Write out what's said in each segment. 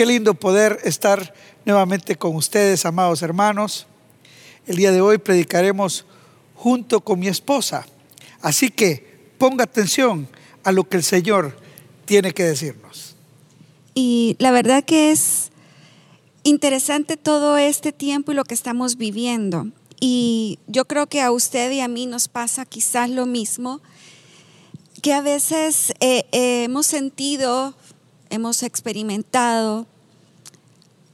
Qué lindo poder estar nuevamente con ustedes, amados hermanos. El día de hoy predicaremos junto con mi esposa. Así que ponga atención a lo que el Señor tiene que decirnos. Y la verdad que es interesante todo este tiempo y lo que estamos viviendo. Y yo creo que a usted y a mí nos pasa quizás lo mismo, que a veces eh, eh, hemos sentido, hemos experimentado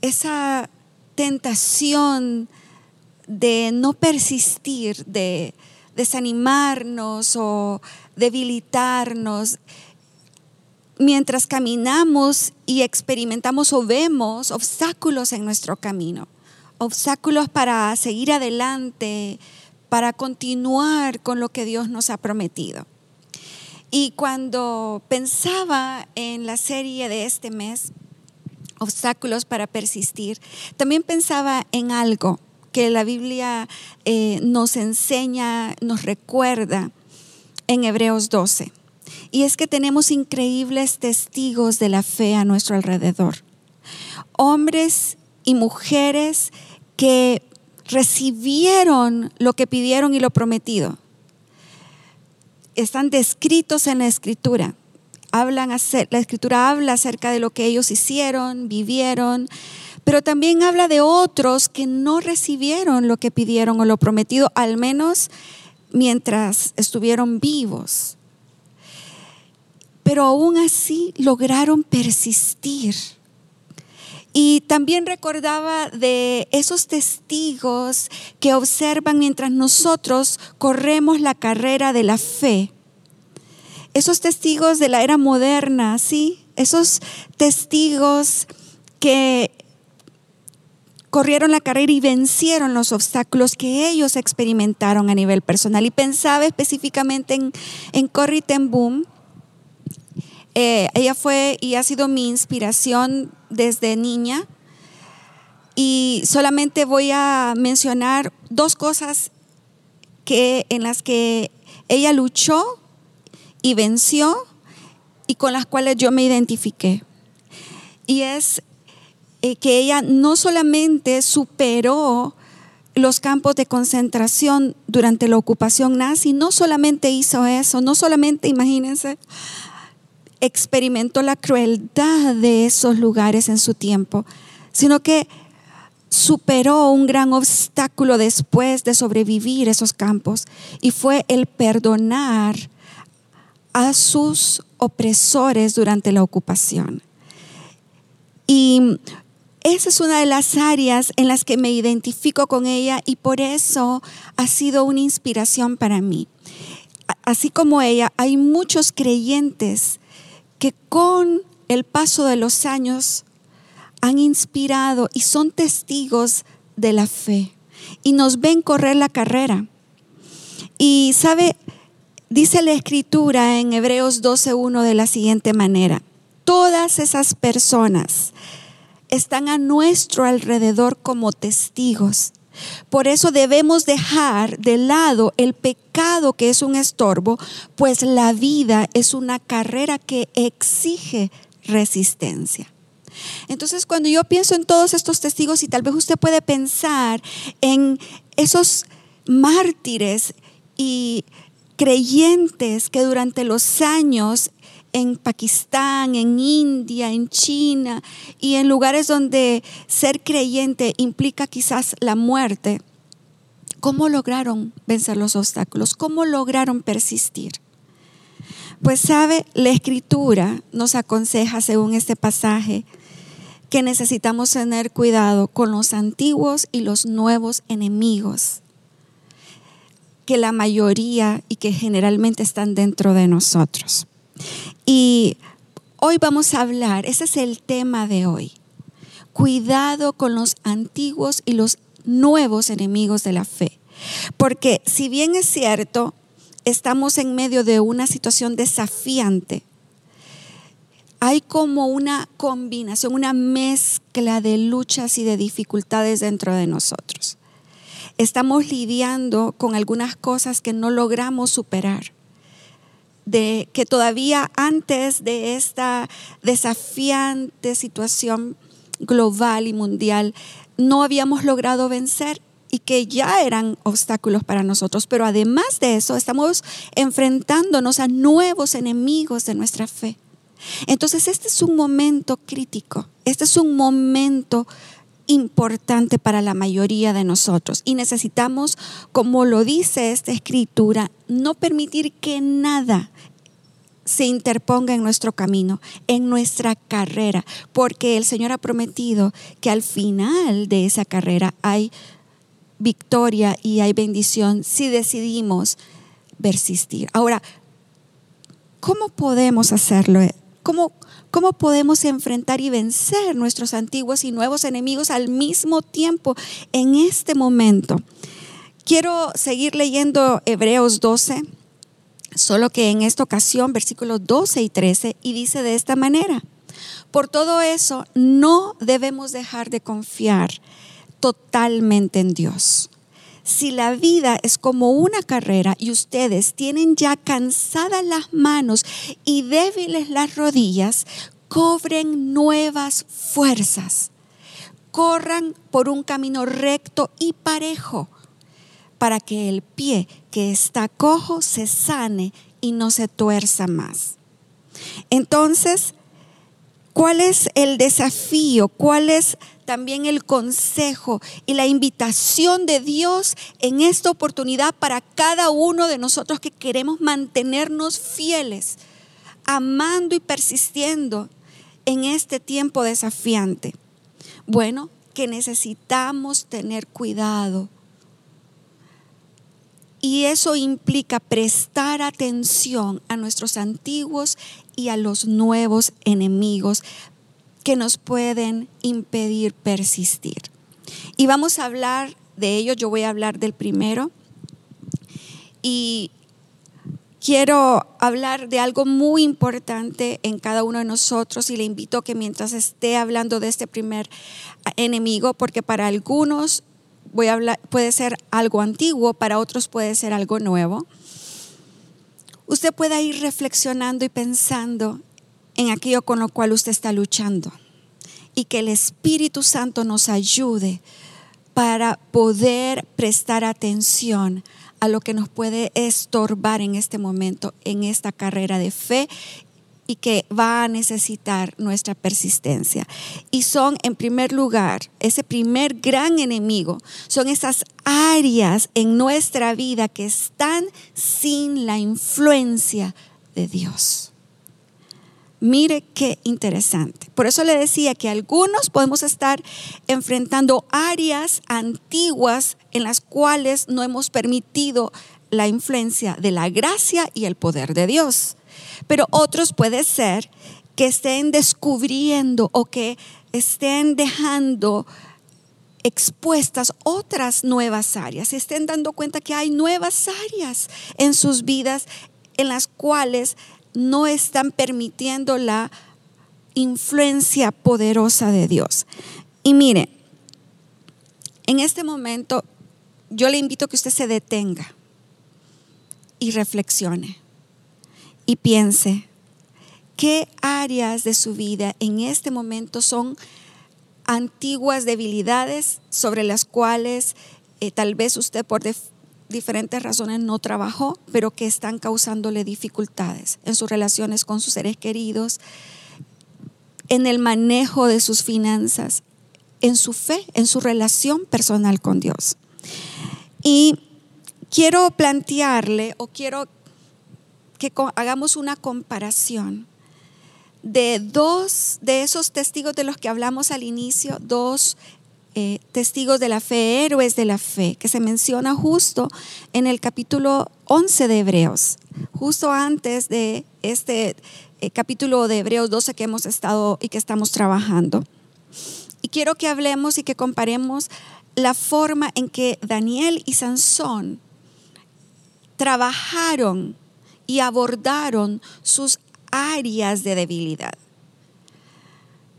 esa tentación de no persistir, de desanimarnos o debilitarnos, mientras caminamos y experimentamos o vemos obstáculos en nuestro camino, obstáculos para seguir adelante, para continuar con lo que Dios nos ha prometido. Y cuando pensaba en la serie de este mes, obstáculos para persistir, también pensaba en algo que la Biblia eh, nos enseña, nos recuerda en Hebreos 12. Y es que tenemos increíbles testigos de la fe a nuestro alrededor. Hombres y mujeres que recibieron lo que pidieron y lo prometido. Están descritos en la escritura. Hablan, la escritura habla acerca de lo que ellos hicieron, vivieron, pero también habla de otros que no recibieron lo que pidieron o lo prometido, al menos mientras estuvieron vivos pero aún así lograron persistir. Y también recordaba de esos testigos que observan mientras nosotros corremos la carrera de la fe. Esos testigos de la era moderna, ¿sí? Esos testigos que corrieron la carrera y vencieron los obstáculos que ellos experimentaron a nivel personal. Y pensaba específicamente en, en Corrie ten Boom, eh, ella fue y ha sido mi inspiración desde niña. Y solamente voy a mencionar dos cosas que, en las que ella luchó y venció y con las cuales yo me identifiqué. Y es eh, que ella no solamente superó los campos de concentración durante la ocupación nazi, no solamente hizo eso, no solamente, imagínense, experimentó la crueldad de esos lugares en su tiempo, sino que superó un gran obstáculo después de sobrevivir esos campos y fue el perdonar a sus opresores durante la ocupación. Y esa es una de las áreas en las que me identifico con ella y por eso ha sido una inspiración para mí. Así como ella, hay muchos creyentes que con el paso de los años han inspirado y son testigos de la fe y nos ven correr la carrera. Y sabe, dice la escritura en Hebreos 12.1 de la siguiente manera, todas esas personas están a nuestro alrededor como testigos por eso debemos dejar de lado el pecado que es un estorbo, pues la vida es una carrera que exige resistencia. Entonces, cuando yo pienso en todos estos testigos, y tal vez usted puede pensar en esos mártires y creyentes que durante los años en Pakistán, en India, en China y en lugares donde ser creyente implica quizás la muerte, ¿cómo lograron vencer los obstáculos? ¿Cómo lograron persistir? Pues sabe, la escritura nos aconseja, según este pasaje, que necesitamos tener cuidado con los antiguos y los nuevos enemigos, que la mayoría y que generalmente están dentro de nosotros. Y hoy vamos a hablar, ese es el tema de hoy. Cuidado con los antiguos y los nuevos enemigos de la fe. Porque si bien es cierto, estamos en medio de una situación desafiante, hay como una combinación, una mezcla de luchas y de dificultades dentro de nosotros. Estamos lidiando con algunas cosas que no logramos superar de que todavía antes de esta desafiante situación global y mundial no habíamos logrado vencer y que ya eran obstáculos para nosotros. Pero además de eso, estamos enfrentándonos a nuevos enemigos de nuestra fe. Entonces, este es un momento crítico, este es un momento importante para la mayoría de nosotros y necesitamos, como lo dice esta escritura, no permitir que nada se interponga en nuestro camino, en nuestra carrera, porque el Señor ha prometido que al final de esa carrera hay victoria y hay bendición si decidimos persistir. Ahora, ¿cómo podemos hacerlo? ¿Cómo, ¿Cómo podemos enfrentar y vencer nuestros antiguos y nuevos enemigos al mismo tiempo en este momento? Quiero seguir leyendo Hebreos 12 Solo que en esta ocasión, versículos 12 y 13, y dice de esta manera, por todo eso no debemos dejar de confiar totalmente en Dios. Si la vida es como una carrera y ustedes tienen ya cansadas las manos y débiles las rodillas, cobren nuevas fuerzas. Corran por un camino recto y parejo para que el pie que está cojo se sane y no se tuerza más. Entonces, ¿cuál es el desafío? ¿Cuál es también el consejo y la invitación de Dios en esta oportunidad para cada uno de nosotros que queremos mantenernos fieles, amando y persistiendo en este tiempo desafiante? Bueno, que necesitamos tener cuidado y eso implica prestar atención a nuestros antiguos y a los nuevos enemigos que nos pueden impedir persistir. Y vamos a hablar de ello, yo voy a hablar del primero. Y quiero hablar de algo muy importante en cada uno de nosotros y le invito a que mientras esté hablando de este primer enemigo, porque para algunos voy a hablar, puede ser algo antiguo, para otros puede ser algo nuevo. Usted puede ir reflexionando y pensando en aquello con lo cual usted está luchando y que el Espíritu Santo nos ayude para poder prestar atención a lo que nos puede estorbar en este momento, en esta carrera de fe y que va a necesitar nuestra persistencia. Y son, en primer lugar, ese primer gran enemigo, son esas áreas en nuestra vida que están sin la influencia de Dios. Mire qué interesante. Por eso le decía que algunos podemos estar enfrentando áreas antiguas en las cuales no hemos permitido la influencia de la gracia y el poder de Dios. Pero otros puede ser que estén descubriendo o que estén dejando expuestas otras nuevas áreas, estén dando cuenta que hay nuevas áreas en sus vidas en las cuales no están permitiendo la influencia poderosa de Dios. Y mire, en este momento yo le invito a que usted se detenga y reflexione y piense qué áreas de su vida en este momento son antiguas debilidades sobre las cuales eh, tal vez usted por diferentes razones no trabajó, pero que están causándole dificultades en sus relaciones con sus seres queridos, en el manejo de sus finanzas, en su fe, en su relación personal con Dios. Y quiero plantearle o quiero que hagamos una comparación de dos de esos testigos de los que hablamos al inicio, dos eh, testigos de la fe, héroes de la fe, que se menciona justo en el capítulo 11 de Hebreos, justo antes de este eh, capítulo de Hebreos 12 que hemos estado y que estamos trabajando. Y quiero que hablemos y que comparemos la forma en que Daniel y Sansón trabajaron y abordaron sus áreas de debilidad.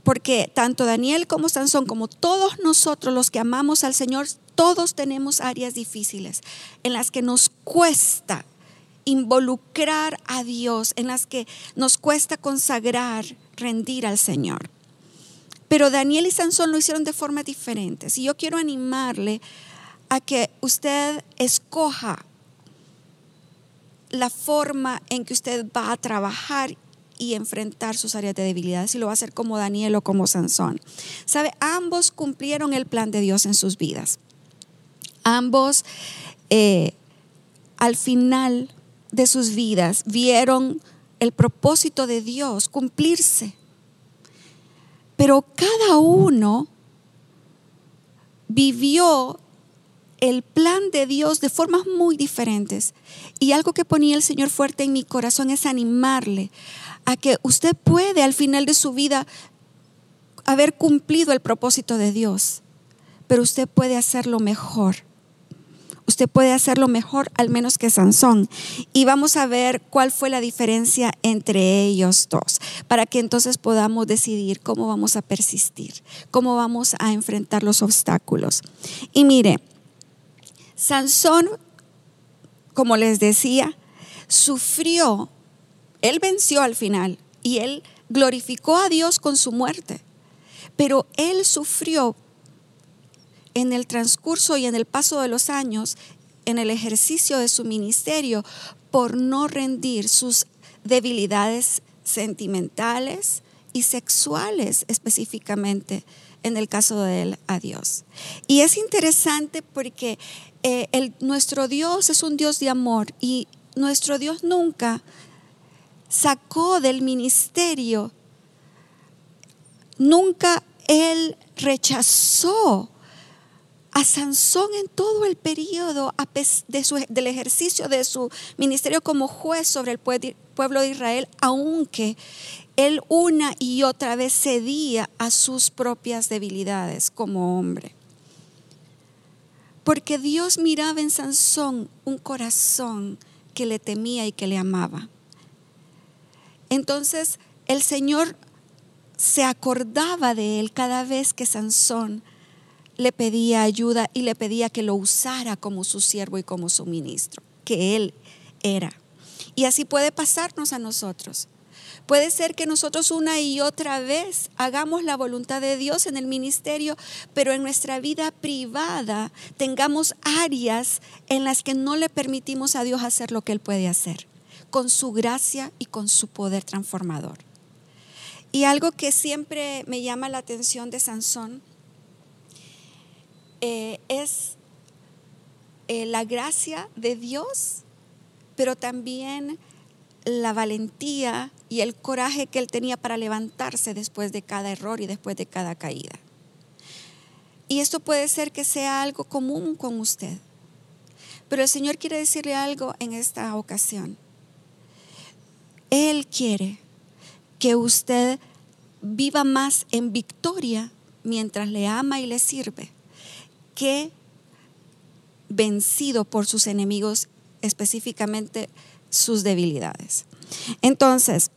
Porque tanto Daniel como Sansón, como todos nosotros los que amamos al Señor, todos tenemos áreas difíciles en las que nos cuesta involucrar a Dios, en las que nos cuesta consagrar, rendir al Señor. Pero Daniel y Sansón lo hicieron de formas diferentes. Y yo quiero animarle a que usted escoja la forma en que usted va a trabajar y enfrentar sus áreas de debilidad, si lo va a hacer como Daniel o como Sansón. Sabe, ambos cumplieron el plan de Dios en sus vidas. Ambos, eh, al final de sus vidas, vieron el propósito de Dios cumplirse. Pero cada uno vivió el plan de Dios de formas muy diferentes. Y algo que ponía el Señor fuerte en mi corazón es animarle a que usted puede al final de su vida haber cumplido el propósito de Dios, pero usted puede hacerlo mejor usted puede hacerlo mejor al menos que Sansón. Y vamos a ver cuál fue la diferencia entre ellos dos, para que entonces podamos decidir cómo vamos a persistir, cómo vamos a enfrentar los obstáculos. Y mire, Sansón, como les decía, sufrió, él venció al final y él glorificó a Dios con su muerte, pero él sufrió en el transcurso y en el paso de los años, en el ejercicio de su ministerio, por no rendir sus debilidades sentimentales y sexuales específicamente en el caso de él a Dios. Y es interesante porque eh, el, nuestro Dios es un Dios de amor y nuestro Dios nunca sacó del ministerio, nunca Él rechazó a Sansón en todo el periodo del ejercicio de su ministerio como juez sobre el pueblo de Israel, aunque él una y otra vez cedía a sus propias debilidades como hombre. Porque Dios miraba en Sansón un corazón que le temía y que le amaba. Entonces el Señor se acordaba de él cada vez que Sansón le pedía ayuda y le pedía que lo usara como su siervo y como su ministro, que él era. Y así puede pasarnos a nosotros. Puede ser que nosotros una y otra vez hagamos la voluntad de Dios en el ministerio, pero en nuestra vida privada tengamos áreas en las que no le permitimos a Dios hacer lo que Él puede hacer, con su gracia y con su poder transformador. Y algo que siempre me llama la atención de Sansón eh, es eh, la gracia de Dios, pero también la valentía y el coraje que él tenía para levantarse después de cada error y después de cada caída. Y esto puede ser que sea algo común con usted. Pero el Señor quiere decirle algo en esta ocasión. Él quiere que usted viva más en victoria mientras le ama y le sirve que vencido por sus enemigos, específicamente sus debilidades. Entonces,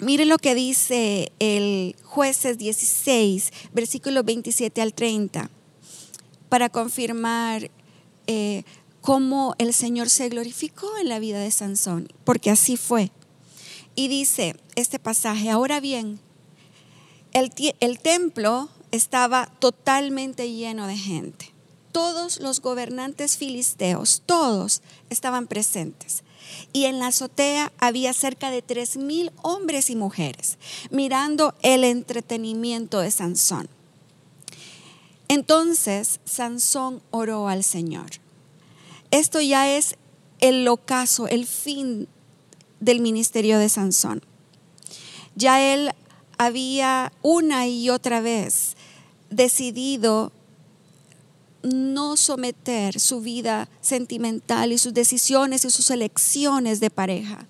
mire lo que dice el jueces 16, versículo 27 al 30, para confirmar eh, cómo el Señor se glorificó en la vida de Sansón, porque así fue. Y dice este pasaje, ahora bien, el templo estaba totalmente lleno de gente. Todos los gobernantes filisteos, todos estaban presentes. Y en la azotea había cerca de tres mil hombres y mujeres mirando el entretenimiento de Sansón. Entonces Sansón oró al Señor. Esto ya es el ocaso, el fin del ministerio de Sansón. Ya él había una y otra vez decidido no someter su vida sentimental y sus decisiones y sus elecciones de pareja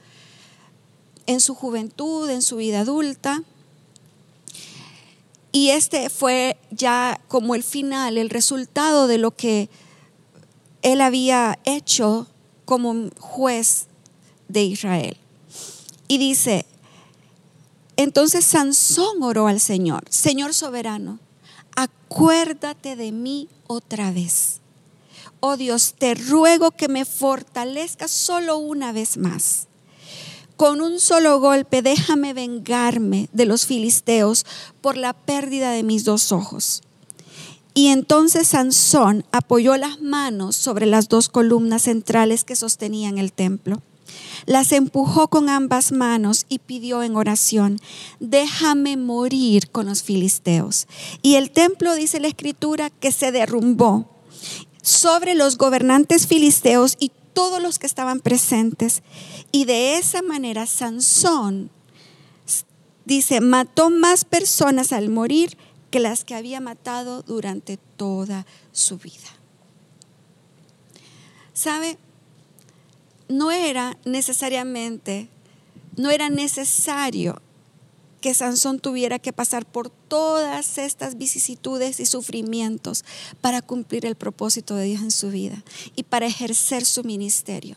en su juventud, en su vida adulta. Y este fue ya como el final, el resultado de lo que él había hecho como juez de Israel. Y dice, entonces Sansón oró al Señor, Señor soberano, acuérdate de mí otra vez. Oh Dios, te ruego que me fortalezcas solo una vez más. con un solo golpe déjame vengarme de los filisteos por la pérdida de mis dos ojos. Y entonces Sansón apoyó las manos sobre las dos columnas centrales que sostenían el templo. Las empujó con ambas manos y pidió en oración, déjame morir con los filisteos. Y el templo, dice la escritura, que se derrumbó sobre los gobernantes filisteos y todos los que estaban presentes. Y de esa manera Sansón, dice, mató más personas al morir que las que había matado durante toda su vida. ¿Sabe? No era necesariamente, no era necesario que Sansón tuviera que pasar por todas estas vicisitudes y sufrimientos para cumplir el propósito de Dios en su vida y para ejercer su ministerio.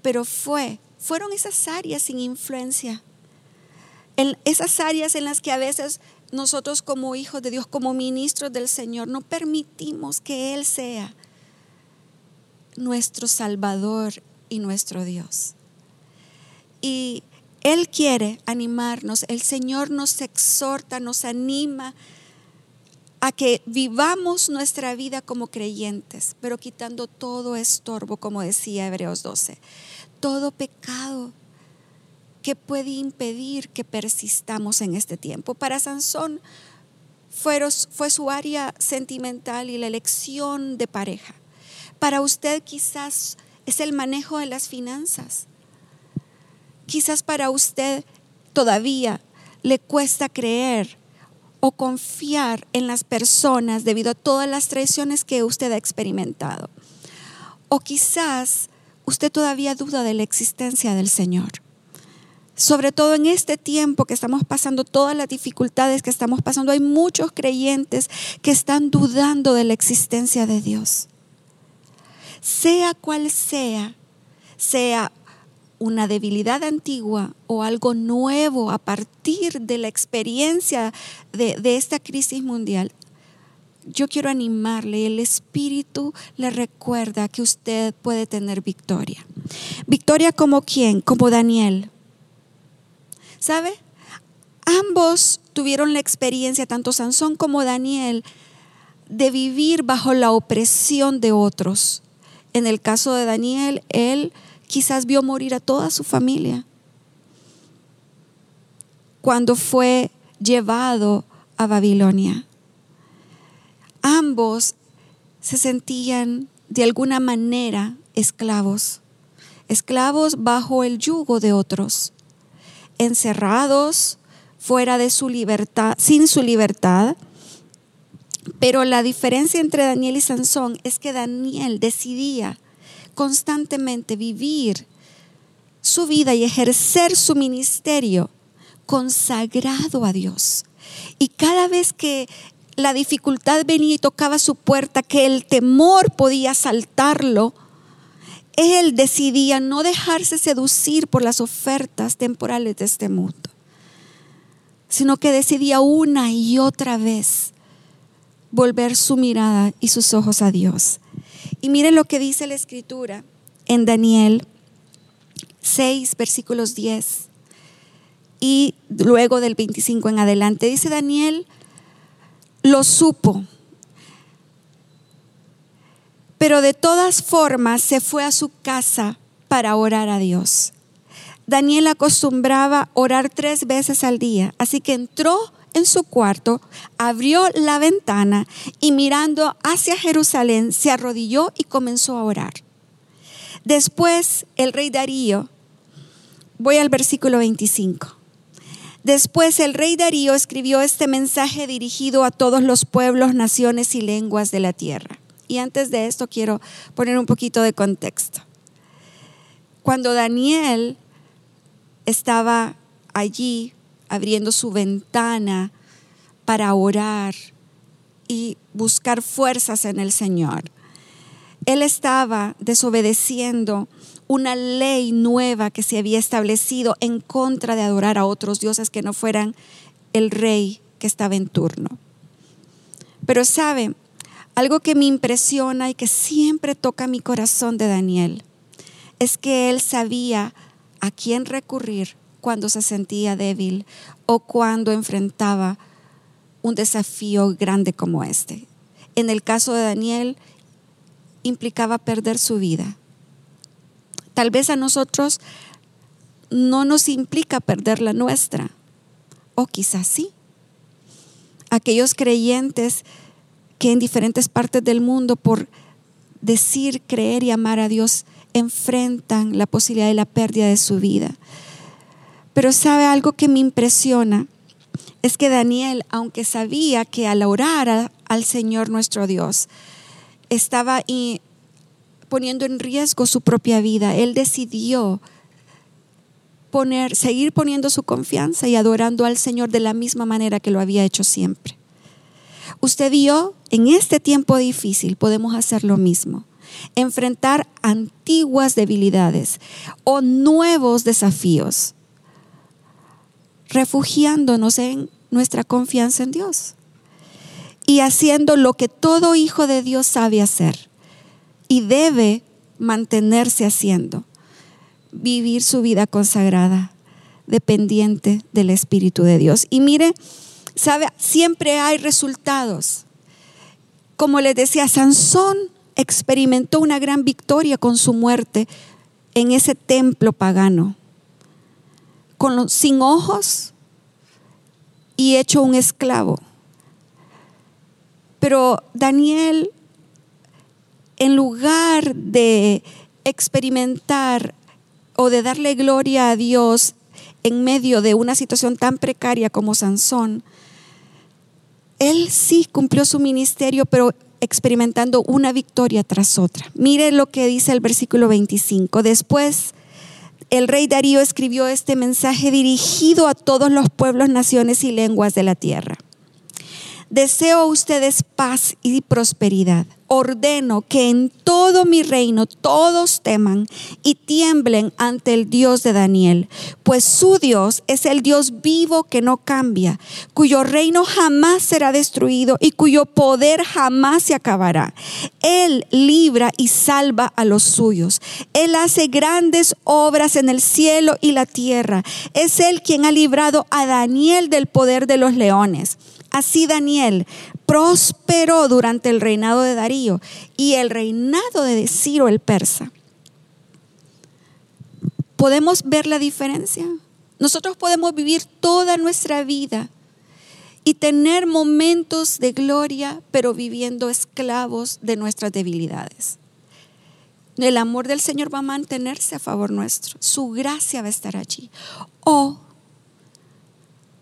Pero fue, fueron esas áreas sin influencia, en esas áreas en las que a veces nosotros como hijos de Dios, como ministros del Señor, no permitimos que Él sea nuestro Salvador y nuestro Dios. Y Él quiere animarnos, el Señor nos exhorta, nos anima a que vivamos nuestra vida como creyentes, pero quitando todo estorbo, como decía Hebreos 12, todo pecado, que puede impedir que persistamos en este tiempo. Para Sansón fue, fue su área sentimental y la elección de pareja. Para usted quizás es el manejo de las finanzas. Quizás para usted todavía le cuesta creer o confiar en las personas debido a todas las traiciones que usted ha experimentado. O quizás usted todavía duda de la existencia del Señor sobre todo en este tiempo que estamos pasando, todas las dificultades que estamos pasando, hay muchos creyentes que están dudando de la existencia de Dios. Sea cual sea, sea una debilidad antigua o algo nuevo a partir de la experiencia de, esta crisis mundial, yo quiero animarle, el Espíritu le recuerda que usted puede tener victoria. Victoria como quién? Como Daniel ¿Sabe? Ambos tuvieron la experiencia, tanto Sansón como Daniel, de vivir bajo la opresión de otros. En el caso de Daniel, él quizás vio morir a toda su familia cuando fue llevado a Babilonia. Ambos se sentían de alguna manera esclavos, esclavos bajo el yugo de otros encerrados fuera de su libertad, sin su libertad. Pero la diferencia entre Daniel y Sansón es que Daniel decidía constantemente vivir su vida y ejercer su ministerio consagrado a Dios. Y cada vez que la dificultad venía y tocaba su puerta, que el temor podía saltarlo, él decidía no dejarse seducir por las ofertas temporales de este mundo, sino que decidía una y otra vez volver su mirada y sus ojos a Dios. Y miren lo que dice la escritura en Daniel 6, versículos 10 y luego del 25 en adelante. Dice Daniel, lo supo pero de todas formas se fue a su casa para orar a Dios. Daniel acostumbraba orar tres veces al día, así que entró en su cuarto, abrió la ventana y mirando hacia Jerusalén se arrodilló y comenzó a orar. Después el rey Darío, voy al versículo 25. Después el rey Darío escribió este mensaje dirigido a todos los pueblos, naciones y lenguas de la tierra. Y antes de esto quiero poner un poquito de contexto. Cuando Daniel estaba allí abriendo su ventana para orar y buscar fuerzas en el Señor, él estaba desobedeciendo una ley nueva que se había establecido en contra de adorar a otros dioses que no fueran el rey que estaba en turno. Pero sabe, algo que me impresiona y que siempre toca mi corazón de Daniel es que él sabía a quién recurrir cuando se sentía débil o cuando enfrentaba un desafío grande como este. En el caso de Daniel, implicaba perder su vida. Tal vez a nosotros no nos implica perder la nuestra, o quizás sí. Aquellos creyentes que en diferentes partes del mundo por decir, creer y amar a Dios enfrentan la posibilidad de la pérdida de su vida. Pero sabe algo que me impresiona, es que Daniel, aunque sabía que al orar al Señor nuestro Dios, estaba poniendo en riesgo su propia vida, él decidió poner, seguir poniendo su confianza y adorando al Señor de la misma manera que lo había hecho siempre. Usted vio, en este tiempo difícil podemos hacer lo mismo, enfrentar antiguas debilidades o nuevos desafíos, refugiándonos en nuestra confianza en Dios y haciendo lo que todo hijo de Dios sabe hacer y debe mantenerse haciendo, vivir su vida consagrada, dependiente del Espíritu de Dios. Y mire, sabe, siempre hay resultados. Como les decía, Sansón experimentó una gran victoria con su muerte en ese templo pagano, sin ojos y hecho un esclavo. Pero Daniel, en lugar de experimentar o de darle gloria a Dios en medio de una situación tan precaria como Sansón, él sí cumplió su ministerio, pero experimentando una victoria tras otra. Mire lo que dice el versículo 25. Después el rey Darío escribió este mensaje dirigido a todos los pueblos, naciones y lenguas de la tierra. Deseo a ustedes paz y prosperidad. Ordeno que en todo mi reino todos teman y tiemblen ante el Dios de Daniel, pues su Dios es el Dios vivo que no cambia, cuyo reino jamás será destruido y cuyo poder jamás se acabará. Él libra y salva a los suyos. Él hace grandes obras en el cielo y la tierra. Es Él quien ha librado a Daniel del poder de los leones. Así Daniel prosperó durante el reinado de Darío y el reinado de Ciro el persa. ¿Podemos ver la diferencia? Nosotros podemos vivir toda nuestra vida y tener momentos de gloria, pero viviendo esclavos de nuestras debilidades. El amor del Señor va a mantenerse a favor nuestro. Su gracia va a estar allí. O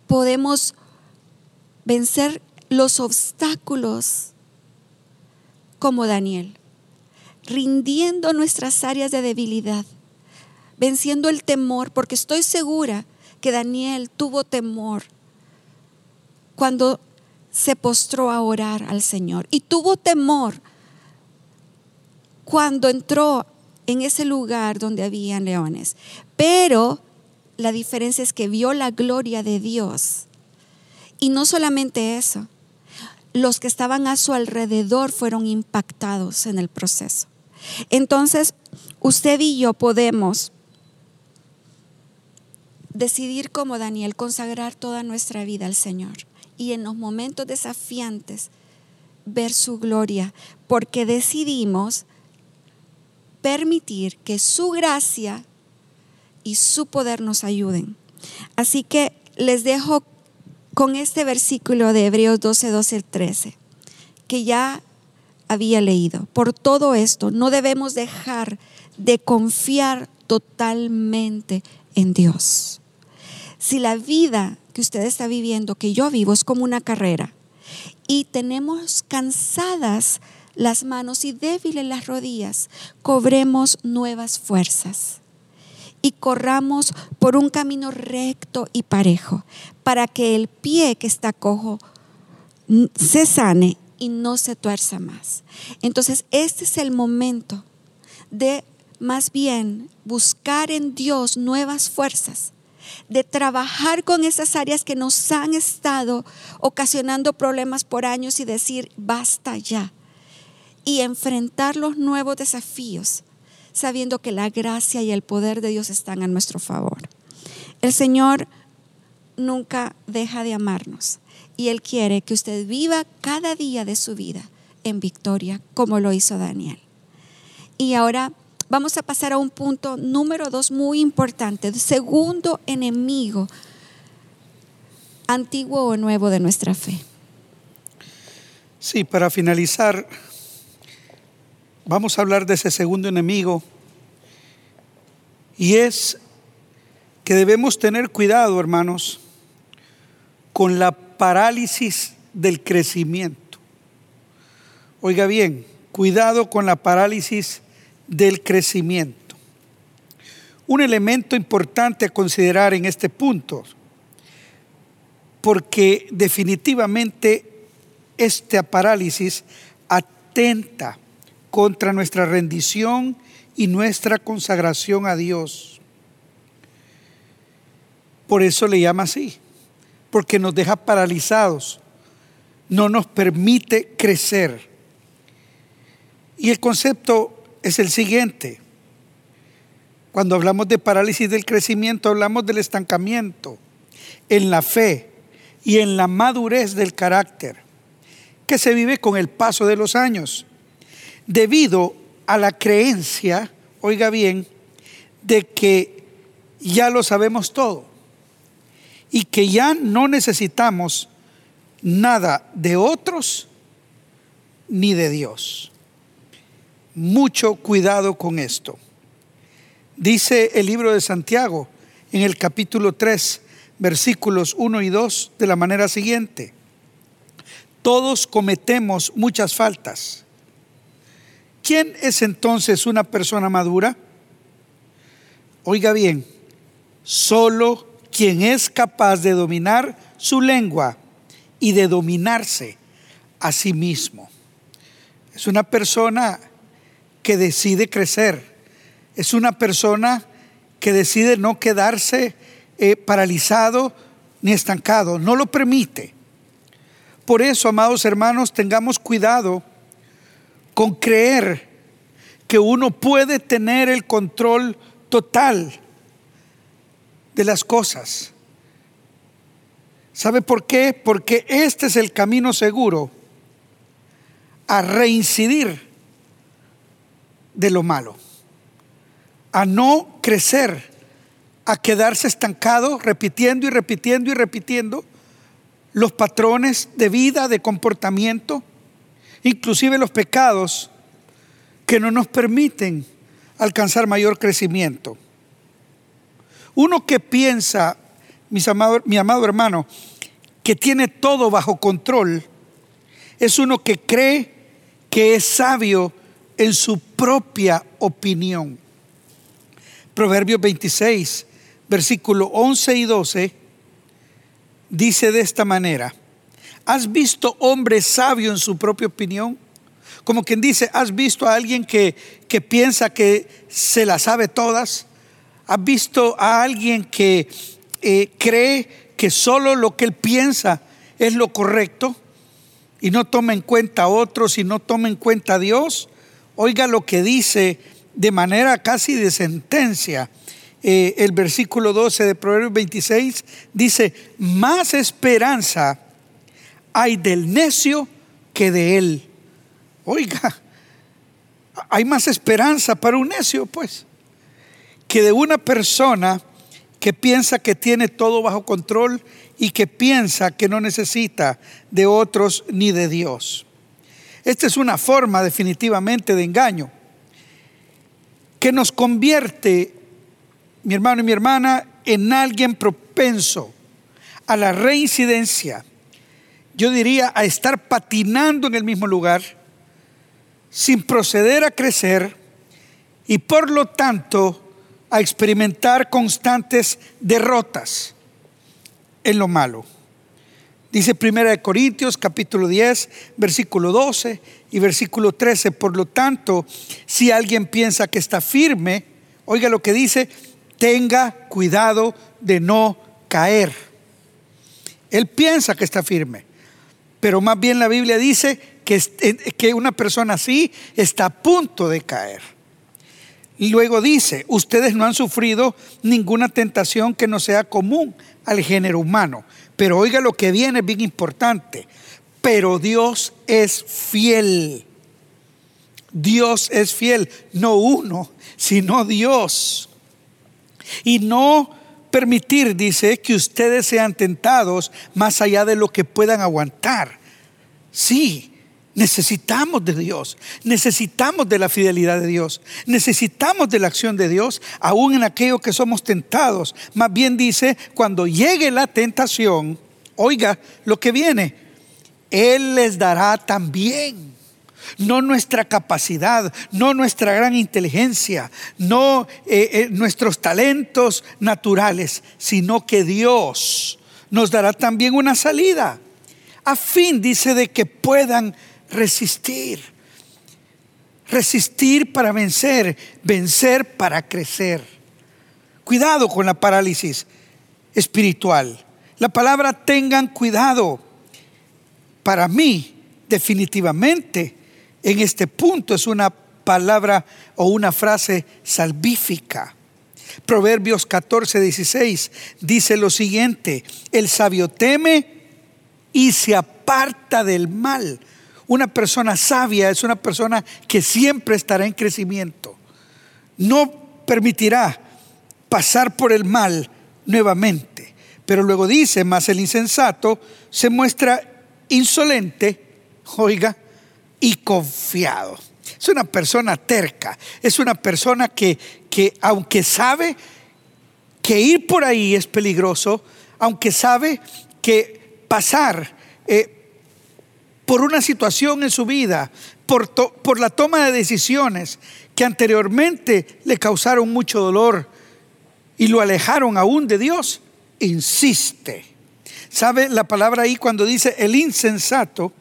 podemos vencer los obstáculos como Daniel, rindiendo nuestras áreas de debilidad, venciendo el temor, porque estoy segura que Daniel tuvo temor cuando se postró a orar al Señor y tuvo temor cuando entró en ese lugar donde habían leones. Pero la diferencia es que vio la gloria de Dios y no solamente eso, los que estaban a su alrededor fueron impactados en el proceso. Entonces, usted y yo podemos decidir como Daniel, consagrar toda nuestra vida al Señor y en los momentos desafiantes ver su gloria, porque decidimos permitir que su gracia y su poder nos ayuden. Así que les dejo con este versículo de Hebreos 12, 12, 13, que ya había leído. Por todo esto, no debemos dejar de confiar totalmente en Dios. Si la vida que usted está viviendo, que yo vivo, es como una carrera y tenemos cansadas las manos y débiles las rodillas, cobremos nuevas fuerzas y corramos por un camino recto y parejo, para que el pie que está cojo se sane y no se tuerza más. Entonces, este es el momento de más bien buscar en Dios nuevas fuerzas, de trabajar con esas áreas que nos han estado ocasionando problemas por años y decir, basta ya, y enfrentar los nuevos desafíos sabiendo que la gracia y el poder de Dios están a nuestro favor. El Señor nunca deja de amarnos y Él quiere que usted viva cada día de su vida en victoria, como lo hizo Daniel. Y ahora vamos a pasar a un punto número dos muy importante, segundo enemigo antiguo o nuevo de nuestra fe. Sí, para finalizar, vamos a hablar de ese segundo enemigo y es que debemos tener cuidado, hermanos, con la parálisis del crecimiento. Oiga bien, cuidado con la parálisis del crecimiento. Un elemento importante a considerar en este punto, porque definitivamente esta parálisis atenta contra nuestra rendición y nuestra consagración a Dios. Por eso le llama así, porque nos deja paralizados, no nos permite crecer. Y el concepto es el siguiente. Cuando hablamos de parálisis del crecimiento, hablamos del estancamiento en la fe y en la madurez del carácter, que se vive con el paso de los años, debido a la creencia, oiga bien, de que ya lo sabemos todo y que ya no necesitamos nada de otros ni de Dios mucho cuidado con esto. Dice el libro de Santiago en el capítulo 3, versículos 1 y 2 de la manera siguiente. Todos cometemos muchas faltas. ¿Quién es entonces una persona madura? Oiga bien, solo quien es capaz de dominar su lengua y de dominarse a sí mismo. Es una persona que decide crecer. Es una persona que decide no quedarse eh, paralizado ni estancado. No lo permite. Por eso, amados hermanos, tengamos cuidado con creer que uno puede tener el control total de las cosas. ¿Sabe por qué? Porque este es el camino seguro a reincidir de lo malo, a no crecer, a quedarse estancado, repitiendo y repitiendo y repitiendo los patrones de vida, de comportamiento, inclusive los pecados que no nos permiten alcanzar mayor crecimiento. Uno que piensa, mis mi amado hermano, que tiene todo bajo control, es uno que cree que es sabio en su propia opinión. Proverbios 26, versículo 11 y 12, dice de esta manera, ¿has visto hombre sabio en su propia opinión? Como quien dice, ¿has visto a alguien que, que piensa que se la sabe todas? ¿Has visto a alguien que eh, cree que solo lo que él piensa es lo correcto y no toma en cuenta a otros y no toma en cuenta a Dios? Oiga lo que dice de manera casi de sentencia. Eh, el versículo 12 de Proverbios 26 dice, más esperanza hay del necio que de él. Oiga, hay más esperanza para un necio, pues, que de una persona que piensa que tiene todo bajo control y que piensa que no necesita de otros ni de Dios. Esta es una forma definitivamente de engaño que nos convierte, mi hermano y mi hermana, en alguien propenso a la reincidencia. Yo diría a estar patinando en el mismo lugar sin proceder a crecer y por lo tanto a experimentar constantes derrotas en lo malo. Dice Primera de Corintios capítulo 10, versículo 12 y versículo 13. Por lo tanto, si alguien piensa que está firme, oiga lo que dice, tenga cuidado de no caer. Él piensa que está firme, pero más bien la Biblia dice que, que una persona así está a punto de caer. Luego dice, ustedes no han sufrido ninguna tentación que no sea común al género humano. Pero oiga lo que viene, bien importante. Pero Dios es fiel. Dios es fiel, no uno, sino Dios. Y no permitir, dice, que ustedes sean tentados más allá de lo que puedan aguantar. Sí, necesitamos de Dios, necesitamos de la fidelidad de Dios, necesitamos de la acción de Dios, aún en aquello que somos tentados. Más bien dice, cuando llegue la tentación, oiga lo que viene, Él les dará también no nuestra capacidad, no nuestra gran inteligencia, no eh, eh, nuestros talentos naturales, sino que Dios nos dará también una salida, a fin, dice, de que puedan resistir. Resistir para vencer, vencer para crecer. Cuidado con la parálisis espiritual. La palabra tengan cuidado. Para mí, definitivamente, en este punto es una palabra o una frase salvífica. Proverbios 14, 16 dice lo siguiente, el sabio teme y se aparta del mal. Una persona sabia es una persona que siempre estará en crecimiento. No permitirá pasar por el mal nuevamente. Pero luego dice, más el insensato se muestra insolente, oiga, y confiado. Es una persona terca, es una persona que, que aunque sabe que ir por ahí es peligroso, aunque sabe que pasar eh, por una situación en su vida, por, por la toma de decisiones que anteriormente le causaron mucho dolor y lo alejaron aún de Dios, insiste. ¿Sabe la palabra ahí cuando dice el insensato?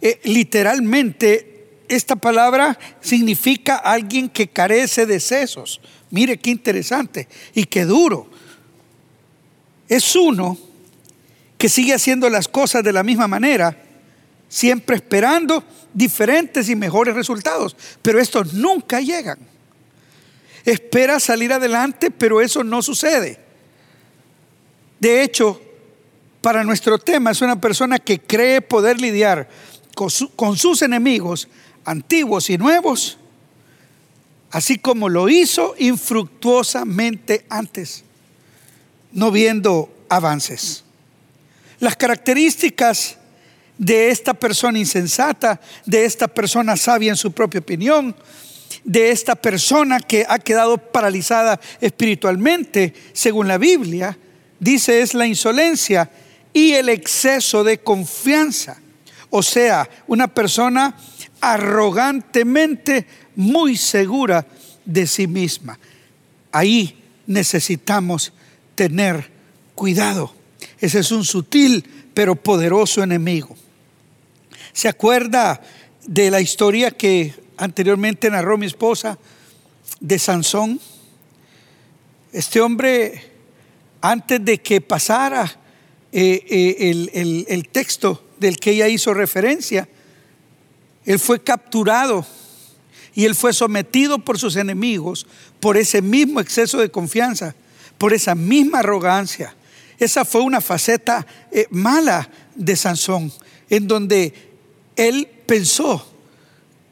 Eh, literalmente esta palabra significa alguien que carece de sesos. Mire qué interesante y qué duro. Es uno que sigue haciendo las cosas de la misma manera, siempre esperando diferentes y mejores resultados, pero estos nunca llegan. Espera salir adelante, pero eso no sucede. De hecho, para nuestro tema es una persona que cree poder lidiar con, sus enemigos, antiguos y nuevos, así como lo hizo infructuosamente antes, no viendo avances. Las características de esta persona insensata, de esta persona sabia en su propia opinión, de esta persona que ha quedado paralizada espiritualmente, según la Biblia, dice es la insolencia y el exceso de confianza. O sea, una persona arrogantemente muy segura de sí misma. Ahí necesitamos tener cuidado. Ese es un sutil pero poderoso enemigo. ¿Se acuerda de la historia que anteriormente narró mi esposa de Sansón? Este hombre, antes de que pasara eh, eh, el, el texto del que ella hizo referencia, él fue capturado y él fue sometido por sus enemigos por ese mismo exceso de confianza, por esa misma arrogancia. Esa fue una faceta eh, mala de Sansón, en donde él pensó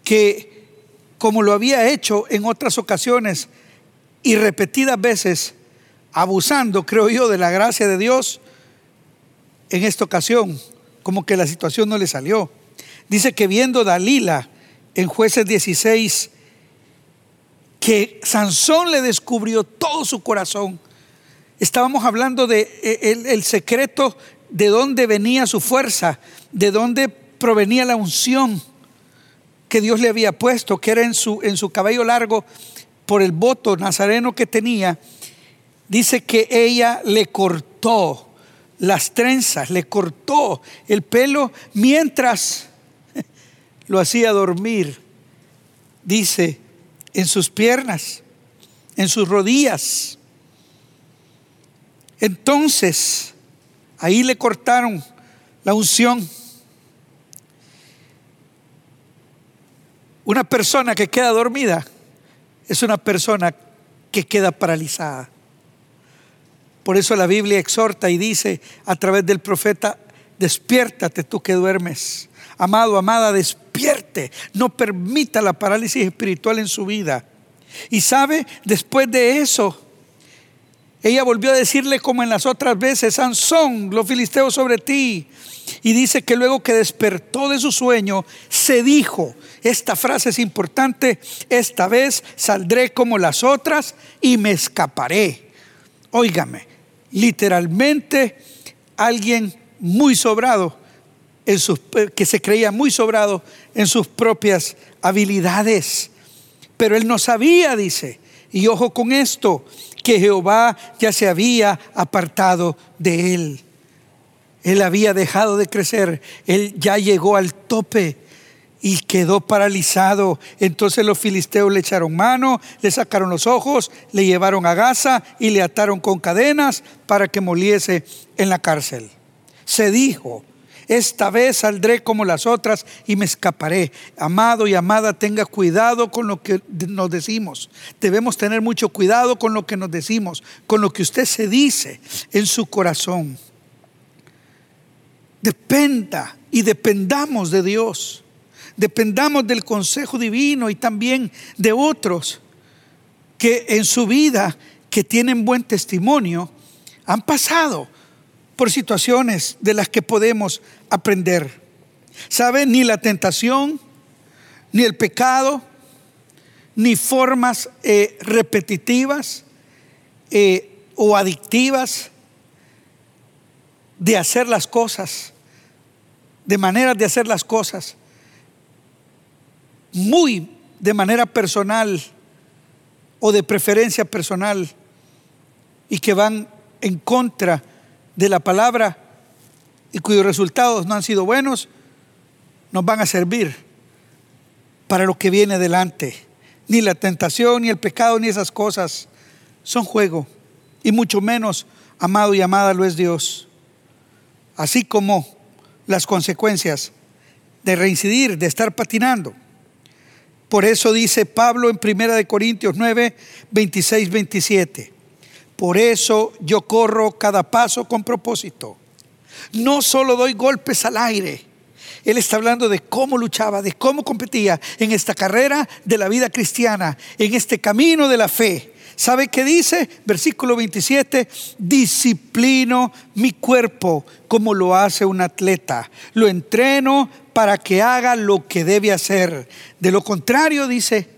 que como lo había hecho en otras ocasiones y repetidas veces, abusando, creo yo, de la gracia de Dios, en esta ocasión como que la situación no le salió. Dice que viendo Dalila en jueces 16, que Sansón le descubrió todo su corazón. Estábamos hablando de e, el, secreto de dónde venía su fuerza, de dónde provenía la unción que Dios le había puesto, que era en su, en su cabello largo por el voto nazareno que tenía. Dice que ella le cortó las trenzas, le cortó el pelo mientras lo hacía dormir, dice, en sus piernas, en sus rodillas. Entonces, ahí le cortaron la unción. Una persona que queda dormida es una persona que queda paralizada. Por eso la Biblia exhorta y dice a través del profeta, despiértate tú que duermes. Amado, amada, despierte. No permita la parálisis espiritual en su vida. Y sabe, después de eso, ella volvió a decirle como en las otras veces, Sansón, los filisteos sobre ti. Y dice que luego que despertó de su sueño, se dijo, esta frase es importante, esta vez saldré como las otras y me escaparé. Óigame, literalmente alguien muy sobrado, en sus, que se creía muy sobrado en sus propias habilidades. Pero él no sabía, dice, y ojo con esto, que Jehová ya se había apartado de él. Él había dejado de crecer, él ya llegó al tope y quedó paralizado. Entonces los filisteos le echaron mano, le sacaron los ojos, le llevaron a Gaza y le ataron con cadenas para que moliese en la cárcel. Se dijo, esta vez saldré como las otras y me escaparé. Amado y amada, tenga cuidado con lo que nos decimos. Debemos tener mucho cuidado con lo que nos decimos, con lo que usted se dice en su corazón. Dependa y dependamos de Dios. Dependamos del consejo divino y también de otros que en su vida, que tienen buen testimonio, han pasado por situaciones de las que podemos aprender. ¿Sabe? Ni la tentación, ni el pecado, ni formas eh, repetitivas eh, o adictivas de hacer las cosas, de maneras de hacer las cosas, muy de manera personal o de preferencia personal y que van en contra de la palabra y cuyos resultados no han sido buenos, nos van a servir para lo que viene delante. Ni la tentación, ni el pecado, ni esas cosas son juego. Y mucho menos, amado y amada, lo es Dios. Así como las consecuencias de reincidir, de estar patinando. Por eso dice Pablo en 1 Corintios 9, 26, 27. Por eso yo corro cada paso con propósito. No solo doy golpes al aire. Él está hablando de cómo luchaba, de cómo competía en esta carrera de la vida cristiana, en este camino de la fe. ¿Sabe qué dice? Versículo 27, disciplino mi cuerpo como lo hace un atleta. Lo entreno para que haga lo que debe hacer. De lo contrario, dice,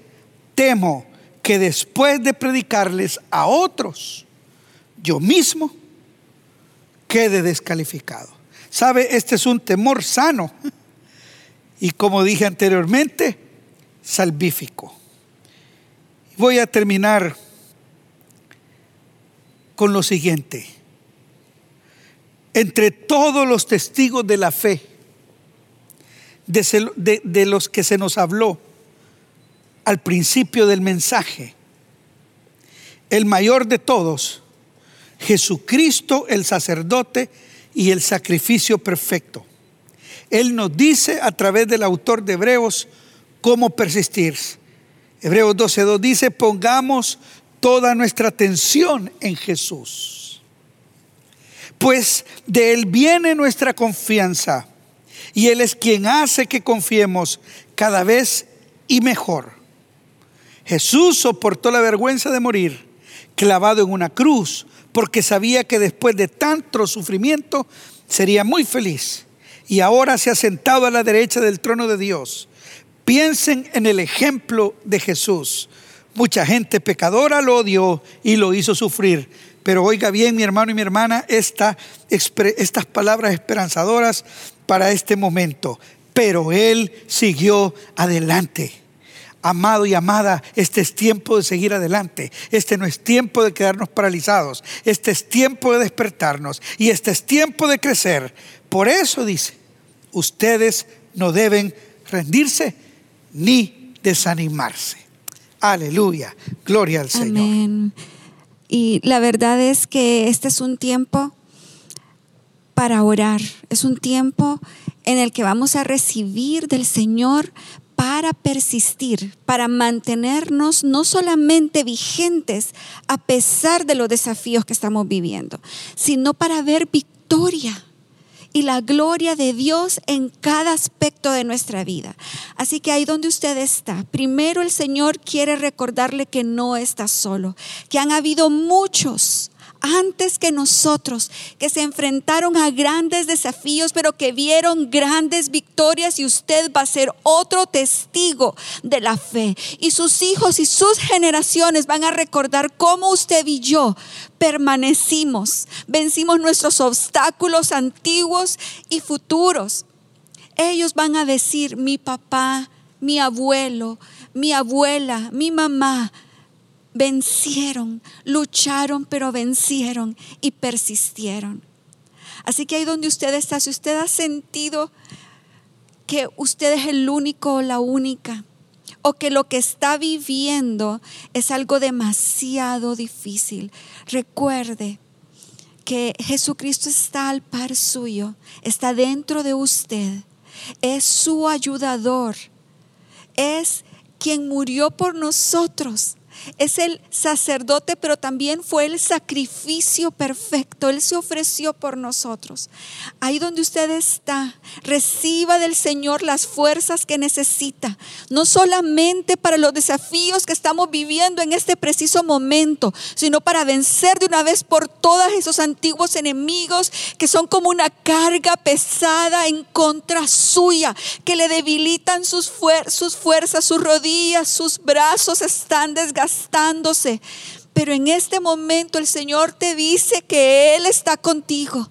temo que después de predicarles a otros, yo mismo quede descalificado. ¿Sabe? Este es un temor sano y como dije anteriormente, salvífico. Voy a terminar con lo siguiente. Entre todos los testigos de la fe, de, los que se nos habló al principio del mensaje, el mayor de todos Jesucristo el sacerdote y el sacrificio perfecto. Él nos dice a través del autor de Hebreos cómo persistir. Hebreos 12.2 dice, pongamos toda nuestra atención en Jesús. Pues de Él viene nuestra confianza y Él es quien hace que confiemos cada vez y mejor. Jesús soportó la vergüenza de morir clavado en una cruz porque sabía que después de tanto sufrimiento sería muy feliz. Y ahora se ha sentado a la derecha del trono de Dios. Piensen en el ejemplo de Jesús. Mucha gente pecadora lo odió y lo hizo sufrir. Pero oiga bien, mi hermano y mi hermana, esta, estas palabras esperanzadoras para este momento. Pero Él siguió adelante. Amado y amada, este es tiempo de seguir adelante. Este no es tiempo de quedarnos paralizados. Este es tiempo de despertarnos. Y este es tiempo de crecer. Por eso dice, ustedes no deben rendirse ni desanimarse. Aleluya. Gloria al Señor. Y la verdad es que este es un tiempo para orar. Es un tiempo en el que vamos a recibir del Señor para persistir, para mantenernos no solamente vigentes a pesar de los desafíos que estamos viviendo, sino para ver victoria y la gloria de Dios en cada aspecto de nuestra vida. Así que ahí donde usted está, primero el Señor quiere recordarle que no está solo, que han habido muchos antes que nosotros, que se enfrentaron a grandes desafíos, pero que vieron grandes victorias y usted va a ser otro testigo de la fe. Y sus hijos y sus generaciones van a recordar cómo usted y yo permanecimos, vencimos nuestros obstáculos antiguos y futuros. Ellos van a decir, mi papá, mi abuelo, mi abuela, mi mamá, vencieron, lucharon, pero vencieron y persistieron. Así que ahí donde usted está, si usted ha sentido que usted es el único o la única, o que lo que está viviendo es algo demasiado difícil, recuerde que Jesucristo está al par suyo, está dentro de usted, es su ayudador, es quien murió por nosotros es el sacerdote, pero también fue el sacrificio perfecto. Él se ofreció por nosotros. Ahí donde usted está, reciba del Señor las fuerzas que necesita, no solamente para los desafíos que estamos viviendo en este preciso momento, sino para vencer de una vez por todas esos antiguos enemigos que son como una carga pesada en contra suya, que le debilitan sus, sus fuerzas, sus rodillas, sus brazos están desgastados pero en este momento el Señor te dice que Él está contigo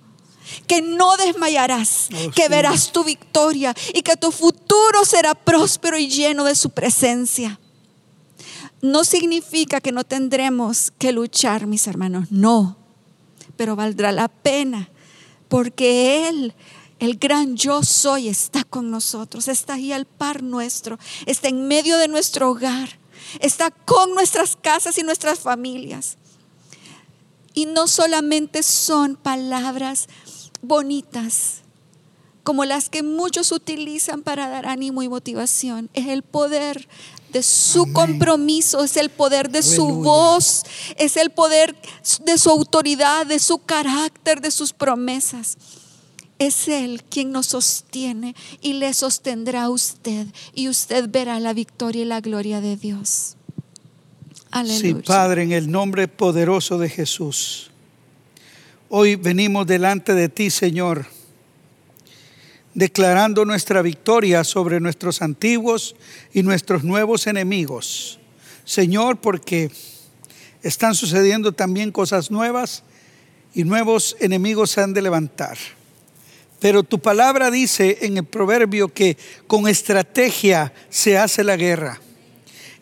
que no desmayarás, oh, que verás tu victoria y que tu futuro será próspero y lleno de su presencia. No significa que no tendremos que luchar, mis hermanos, no, pero valdrá la pena porque Él, el gran yo soy, está con nosotros, está ahí al par nuestro, está en medio de nuestro hogar está con nuestras casas y nuestras familias. Y no solamente son palabras bonitas, como las que muchos utilizan para dar ánimo y motivación, es el poder de su compromiso, es el poder de su voz, es el poder de su autoridad, de su carácter, de sus promesas. Es Él quien nos sostiene y le sostendrá a usted y usted verá la victoria y la gloria de Dios. Aleluya. Sí, Padre, en el nombre poderoso de Jesús. Hoy venimos delante de ti, Señor, declarando nuestra victoria sobre nuestros antiguos y nuestros nuevos enemigos. Señor, porque están sucediendo también cosas nuevas y nuevos enemigos se han de levantar. Pero tu palabra dice en el proverbio que con estrategia se hace la guerra.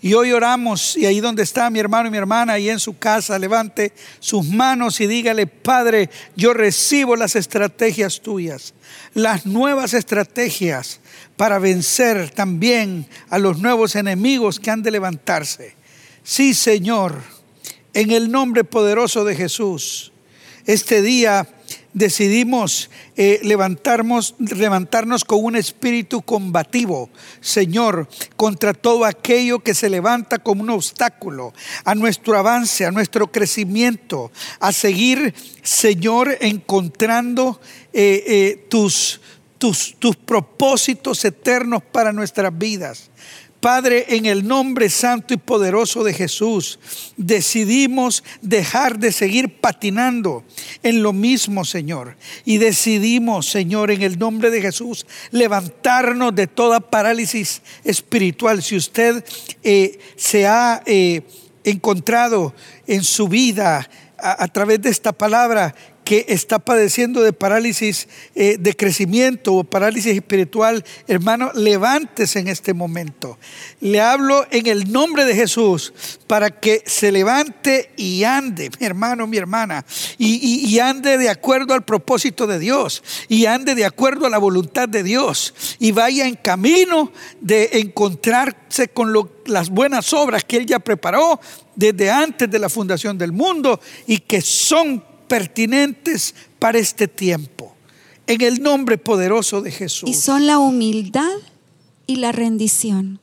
Y hoy oramos, y ahí donde está mi hermano y mi hermana, ahí en su casa, levante sus manos y dígale, Padre, yo recibo las estrategias tuyas, las nuevas estrategias para vencer también a los nuevos enemigos que han de levantarse. Sí, Señor, en el nombre poderoso de Jesús, este día decidimos eh, levantarnos, levantarnos con un espíritu combativo, Señor, contra todo aquello que se levanta como un obstáculo a nuestro avance, a nuestro crecimiento, a seguir, Señor, encontrando eh, eh, tus, tus, tus propósitos eternos para nuestras vidas. Padre, en el nombre santo y poderoso de Jesús, decidimos dejar de seguir patinando en lo mismo, Señor. Y decidimos, Señor, en el nombre de Jesús, levantarnos de toda parálisis espiritual. Si usted eh, se ha eh, encontrado en su vida a través de esta palabra que está padeciendo de parálisis eh, de crecimiento o parálisis espiritual, hermano, levántese en este momento. Le hablo en el nombre de Jesús para que se levante y ande, mi hermano, mi hermana, y, y ande de acuerdo al propósito de Dios, y ande de acuerdo a la voluntad de Dios, y vaya en camino de encontrarse con lo, las buenas obras que Él ya preparó desde antes de la fundación del mundo y que son pertinentes para este tiempo. En el nombre poderoso de Jesús. Y son la humildad y la rendición.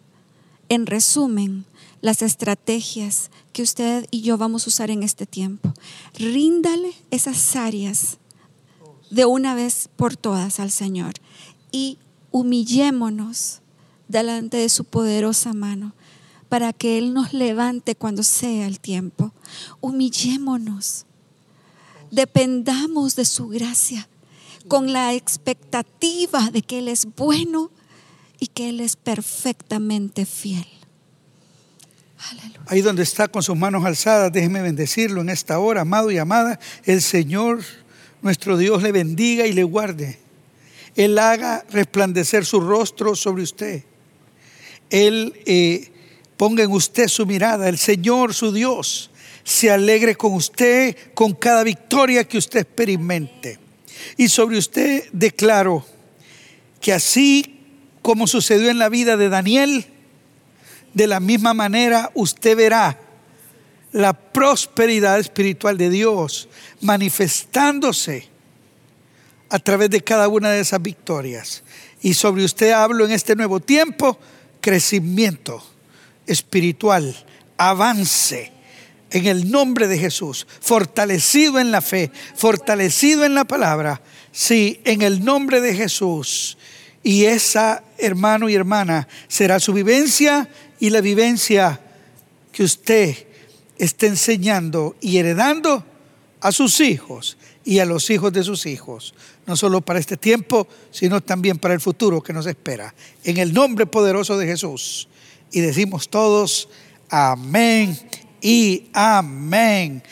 En resumen, las estrategias que usted y yo vamos a usar en este tiempo. Ríndale esas áreas de una vez por todas al Señor y humillémonos delante de su poderosa mano para que Él nos levante cuando sea el tiempo. Humillémonos, dependamos de su gracia con la expectativa de que Él es bueno y que Él es perfectamente fiel. Aleluya. Ahí donde está con sus manos alzadas, déjeme bendecirlo en esta hora, amado y amada. El Señor, nuestro Dios, le bendiga y le guarde. Él haga resplandecer su rostro sobre usted. Él eh, ponga en usted su mirada. El Señor, su Dios, se alegre con usted, con cada victoria que usted experimente. Y sobre usted declaro que así como sucedió en la vida de Daniel, de la misma manera usted verá la prosperidad espiritual de Dios manifestándose a través de cada una de esas victorias. Y sobre usted hablo en este nuevo tiempo, crecimiento espiritual, avance en el nombre de Jesús, fortalecido en la fe, fortalecido en la palabra, sí, en el nombre de Jesús. Y esa, hermano y hermana, será su vivencia y la vivencia que usted está enseñando y heredando a sus hijos y a los hijos de sus hijos, no solo para este tiempo, sino también para el futuro que nos espera. En el nombre poderoso de Jesús. Y decimos todos, amén y amén.